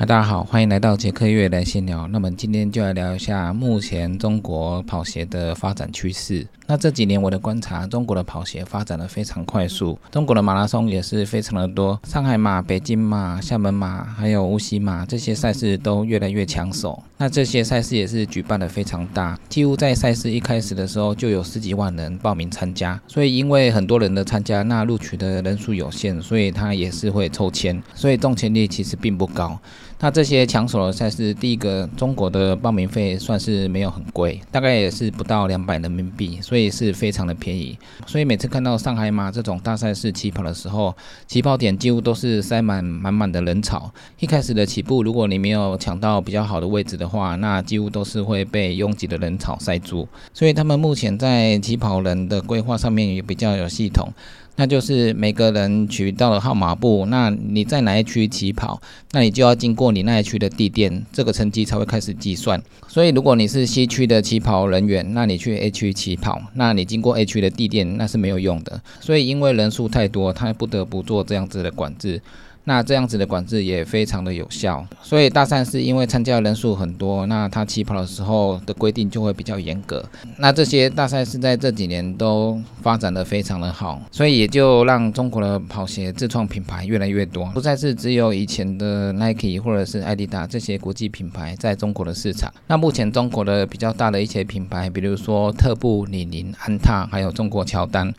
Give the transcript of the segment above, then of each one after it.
嗨大家好，欢迎来到杰克月来闲聊。那么今天就来聊一下目前中国跑鞋的发展趋势。那这几年我的观察，中国的跑鞋发展的非常快速，中国的马拉松也是非常的多，上海马、北京马、厦门马，还有无锡马这些赛事都越来越抢手。那这些赛事也是举办的非常大，几乎在赛事一开始的时候就有十几万人报名参加。所以因为很多人的参加，那录取的人数有限，所以他也是会抽签，所以中签率其实并不高。那这些抢手的赛事，第一个，中国的报名费算是没有很贵，大概也是不到两百人民币，所以是非常的便宜。所以每次看到上海马这种大赛事起跑的时候，起跑点几乎都是塞满满满的人潮。一开始的起步，如果你没有抢到比较好的位置的话，那几乎都是会被拥挤的人潮塞住。所以他们目前在起跑人的规划上面也比较有系统。那就是每个人取到了号码布，那你在哪一区起跑，那你就要经过你那一区的地垫，这个成绩才会开始计算。所以如果你是 C 区的起跑人员，那你去 A 区起跑，那你经过 A 区的地垫那是没有用的。所以因为人数太多，他不得不做这样子的管制。那这样子的管制也非常的有效，所以大赛是因为参加人数很多，那他起跑的时候的规定就会比较严格。那这些大赛是在这几年都发展的非常的好，所以就让中国的跑鞋自创品牌越来越多，不再是只有以前的 Nike 或者是 Adidas 这些国际品牌在中国的市场。那目前中国的比较大的一些品牌，比如说特步、李宁、安踏，还有中国乔丹。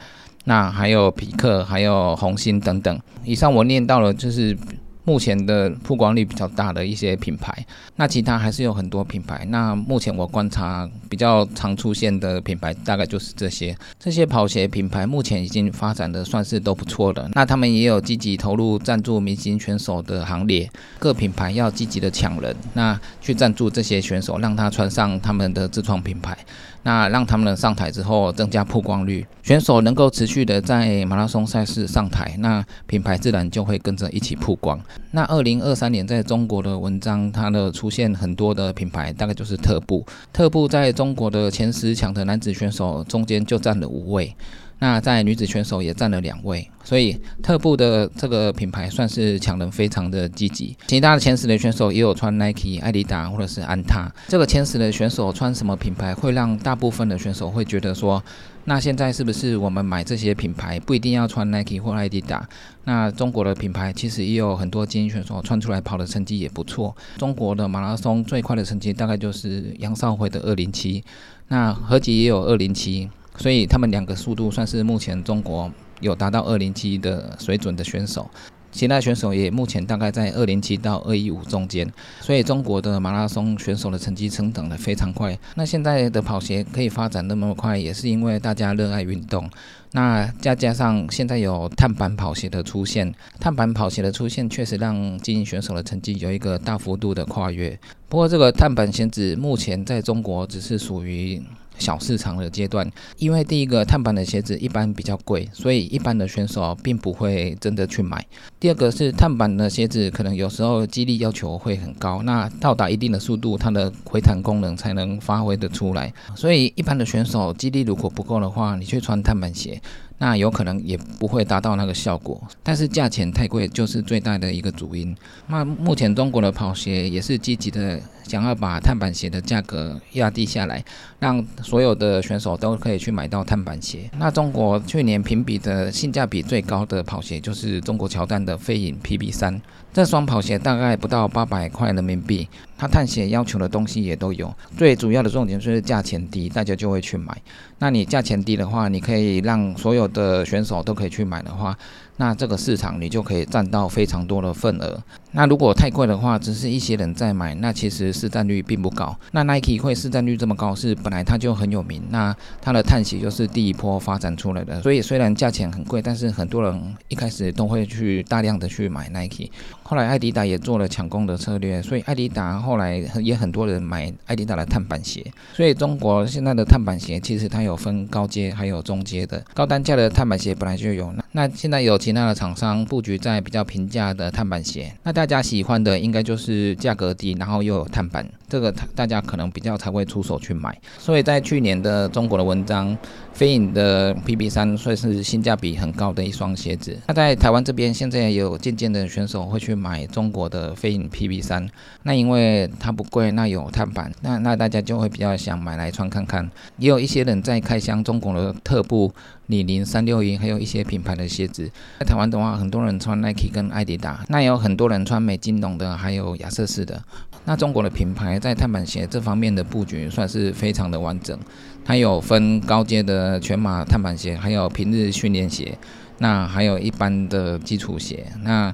那还有匹克，还有红星等等。以上我念到了，就是目前的曝光率比较大的一些品牌。那其他还是有很多品牌。那目前我观察比较常出现的品牌，大概就是这些。这些跑鞋品牌目前已经发展的算是都不错的。那他们也有积极投入赞助明星选手的行列。各品牌要积极的抢人，那去赞助这些选手，让他穿上他们的自创品牌。那让他们上台之后增加曝光率，选手能够持续的在马拉松赛事上台，那品牌自然就会跟着一起曝光。那二零二三年在中国的文章，它的出现很多的品牌，大概就是特步。特步在中国的前十强的男子选手中间就占了五位。那在女子选手也占了两位，所以特步的这个品牌算是抢人非常的积极。其他的前十的选手也有穿 Nike、艾迪达或者是安踏。这个前十的选手穿什么品牌，会让大部分的选手会觉得说，那现在是不是我们买这些品牌不一定要穿 Nike 或艾迪达？那中国的品牌其实也有很多精英选手穿出来跑的成绩也不错。中国的马拉松最快的成绩大概就是杨少辉的二零七，那何吉也有二零七。所以他们两个速度算是目前中国有达到二零七的水准的选手，其他选手也目前大概在二零七到二一五中间。所以中国的马拉松选手的成绩成长的非常快。那现在的跑鞋可以发展那么快，也是因为大家热爱运动。那再加上现在有碳板跑鞋的出现，碳板跑鞋的出现确实让精英选手的成绩有一个大幅度的跨越。不过这个碳板鞋子目前在中国只是属于。小市场的阶段，因为第一个碳板的鞋子一般比较贵，所以一般的选手并不会真的去买。第二个是碳板的鞋子可能有时候肌力要求会很高，那到达一定的速度，它的回弹功能才能发挥得出来。所以一般的选手肌力如果不够的话，你去穿碳板鞋。那有可能也不会达到那个效果，但是价钱太贵就是最大的一个主因。那目前中国的跑鞋也是积极的想要把碳板鞋的价格压低下来，让所有的选手都可以去买到碳板鞋。那中国去年评比的性价比最高的跑鞋就是中国乔丹的飞影 PB 三，这双跑鞋大概不到八百块人民币。它碳鞋要求的东西也都有，最主要的重点就是价钱低，大家就会去买。那你价钱低的话，你可以让所有的选手都可以去买的话。那这个市场你就可以占到非常多的份额。那如果太贵的话，只是一些人在买，那其实市占率并不高。那 Nike 会市占率这么高，是本来它就很有名。那它的碳鞋就是第一波发展出来的，所以虽然价钱很贵，但是很多人一开始都会去大量的去买 Nike。后来艾迪达也做了抢攻的策略，所以艾迪达后来也很多人买艾迪达的碳板鞋。所以中国现在的碳板鞋其实它有分高阶还有中阶的，高单价的碳板鞋本来就有。那现在有其他的厂商布局在比较平价的碳板鞋，那大家喜欢的应该就是价格低，然后又有碳板。这个大家可能比较才会出手去买。所以在去年的中国的文章，飞影的 PB 三算是性价比很高的一双鞋子。那在台湾这边，现在也有渐渐的选手会去买中国的飞影 PB 三，那因为它不贵，那有碳板，那那大家就会比较想买来穿看看。也有一些人在开箱中国的特步。李宁三六一，还有一些品牌的鞋子，在台湾的话，很多人穿 Nike 跟艾迪达，那也有很多人穿美津浓的，还有亚瑟士的。那中国的品牌在碳板鞋这方面的布局算是非常的完整，它有分高阶的全码碳板鞋，还有平日训练鞋，那还有一般的基础鞋，那。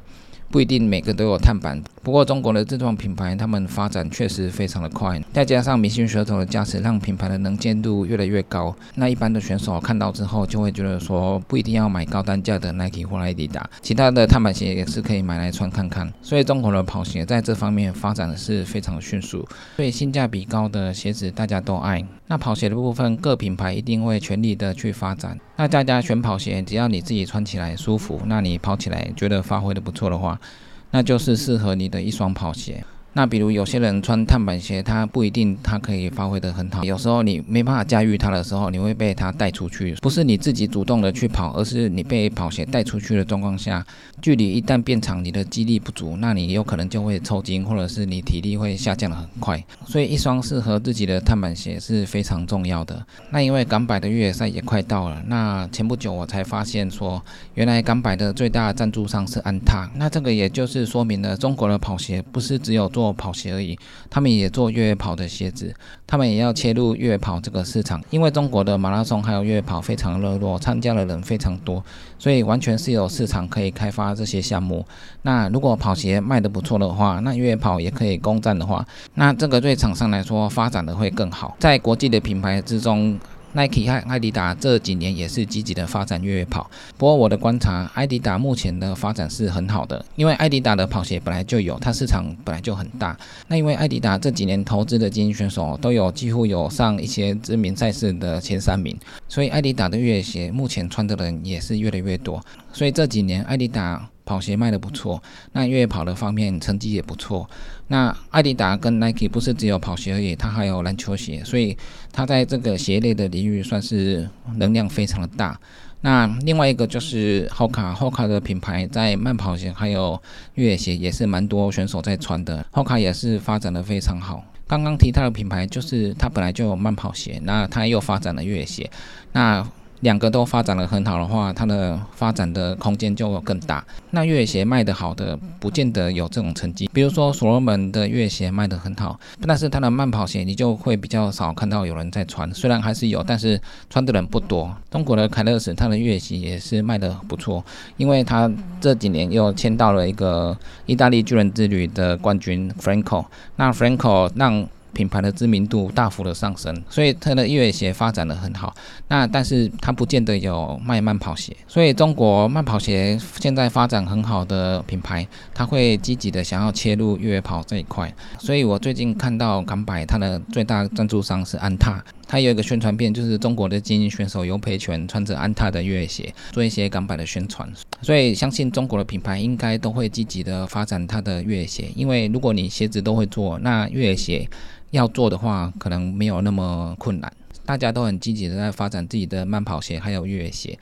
不一定每个都有碳板，不过中国的自创品牌，他们发展确实非常的快，再加上明星选手的加持，让品牌的能见度越来越高。那一般的选手看到之后，就会觉得说，不一定要买高单价的 Nike 或 Adidas，，其他的碳板鞋也是可以买来穿看看。所以中国的跑鞋在这方面发展的是非常迅速，所以性价比高的鞋子大家都爱。那跑鞋的部分，各品牌一定会全力的去发展。那大家选跑鞋，只要你自己穿起来舒服，那你跑起来觉得发挥的不错的话，那就是适合你的一双跑鞋。那比如有些人穿碳板鞋，他不一定他可以发挥得很好。有时候你没办法驾驭它的时候，你会被它带出去，不是你自己主动的去跑，而是你被跑鞋带出去的状况下，距离一旦变长，你的肌力不足，那你有可能就会抽筋，或者是你体力会下降的很快。所以一双适合自己的碳板鞋是非常重要的。那因为港百的越野赛也快到了，那前不久我才发现说，原来港百的最大赞助商是安踏，那这个也就是说明了中国的跑鞋不是只有做。跑鞋而已，他们也做越野跑的鞋子，他们也要切入越野跑这个市场，因为中国的马拉松还有越野跑非常热络，参加的人非常多，所以完全是有市场可以开发这些项目。那如果跑鞋卖得不错的话，那越野跑也可以攻占的话，那这个对厂商来说发展的会更好，在国际的品牌之中。Nike 和艾迪达这几年也是积极的发展越野跑，不过我的观察，艾迪达目前的发展是很好的，因为艾迪达的跑鞋本来就有，它市场本来就很大。那因为艾迪达这几年投资的精英选手都有几乎有上一些知名赛事的前三名，所以艾迪达的越野鞋目前穿的人也是越来越多。所以这几年艾迪达。跑鞋卖的不错，那越野跑的方面成绩也不错。那艾迪达跟 Nike 不是只有跑鞋而已，它还有篮球鞋，所以它在这个鞋类的领域算是能量非常的大。那另外一个就是 Hoka，Hoka 的品牌在慢跑鞋还有越野鞋也是蛮多选手在穿的，Hoka 也是发展的非常好。刚刚提到的品牌就是它本来就有慢跑鞋，那它又发展了越野鞋，那。两个都发展的很好的话，它的发展的空间就更大。那越野鞋卖得好的，不见得有这种成绩。比如说所罗门的越野鞋卖得很好，但是它的慢跑鞋你就会比较少看到有人在穿。虽然还是有，但是穿的人不多。中国的凯乐石，它的越野鞋也是卖得不错，因为它这几年又签到了一个意大利巨人之旅的冠军 Franco。那 Franco 让品牌的知名度大幅的上升，所以它的越野鞋发展的很好。那但是它不见得有卖慢跑鞋，所以中国慢跑鞋现在发展很好的品牌，它会积极的想要切入越野跑这一块。所以我最近看到港百它的最大赞助商是安踏，它有一个宣传片，就是中国的精英选手尤培全穿着安踏的越野鞋做一些港版的宣传。所以相信中国的品牌应该都会积极的发展它的越野鞋，因为如果你鞋子都会做，那越野鞋。要做的话，可能没有那么困难。大家都很积极的在发展自己的慢跑鞋，还有越野鞋。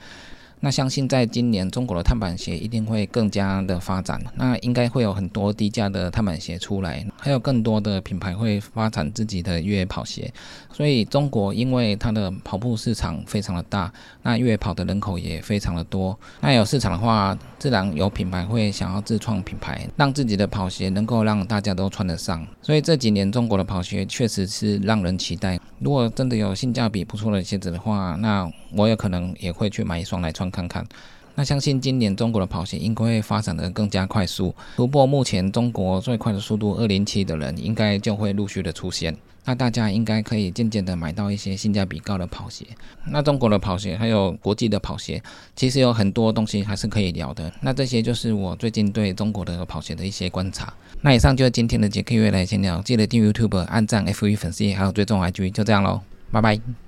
那相信在今年，中国的碳板鞋一定会更加的发展。那应该会有很多低价的碳板鞋出来，还有更多的品牌会发展自己的越野跑鞋。所以中国因为它的跑步市场非常的大，那越野跑的人口也非常的多。那有市场的话，自然有品牌会想要自创品牌，让自己的跑鞋能够让大家都穿得上。所以这几年中国的跑鞋确实是让人期待。如果真的有性价比不错的鞋子的话，那我有可能也会去买一双来穿看看。那相信今年中国的跑鞋应该会发展的更加快速，突破目前中国最快的速度二零七的人，应该就会陆续的出现。那大家应该可以渐渐的买到一些性价比高的跑鞋。那中国的跑鞋还有国际的跑鞋，其实有很多东西还是可以聊的。那这些就是我最近对中国的跑鞋的一些观察。那以上就是今天的杰克月来闲聊，记得订阅 YouTube、按赞、F 一粉丝，还有追踪 IG，就这样喽，拜拜。